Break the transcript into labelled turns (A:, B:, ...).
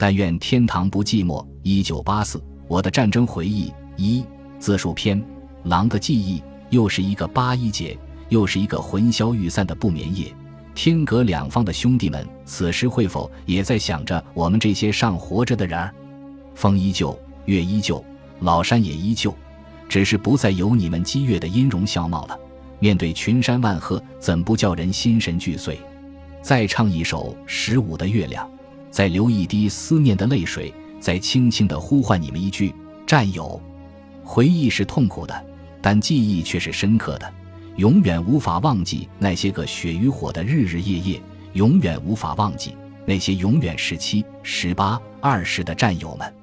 A: 但愿天堂不寂寞。一九八四，我的战争回忆一自述篇，狼的记忆。又是一个八一节，又是一个魂消玉散的不眠夜。天隔两方的兄弟们，此时会否也在想着我们这些尚活着的人儿？风依旧，月依旧，老山也依旧，只是不再有你们激越的音容笑貌了。面对群山万壑，怎不叫人心神俱碎？再唱一首十五的月亮，再流一滴思念的泪水，再轻轻地呼唤你们一句战友。回忆是痛苦的，但记忆却是深刻的。永远无法忘记那些个血与火的日日夜夜，永远无法忘记那些永远十七、十八、二十的战友们。